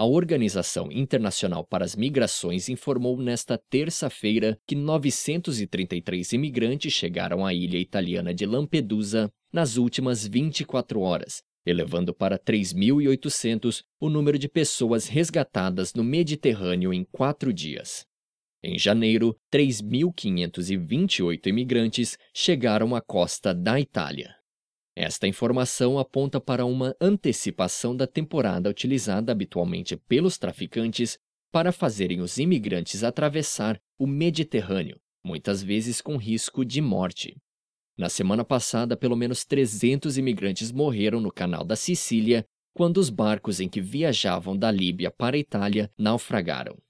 A Organização Internacional para as Migrações informou nesta terça-feira que 933 imigrantes chegaram à ilha italiana de Lampedusa nas últimas 24 horas, elevando para 3.800 o número de pessoas resgatadas no Mediterrâneo em quatro dias. Em janeiro, 3.528 imigrantes chegaram à costa da Itália. Esta informação aponta para uma antecipação da temporada utilizada habitualmente pelos traficantes para fazerem os imigrantes atravessar o Mediterrâneo, muitas vezes com risco de morte. Na semana passada, pelo menos 300 imigrantes morreram no canal da Sicília quando os barcos em que viajavam da Líbia para a Itália naufragaram.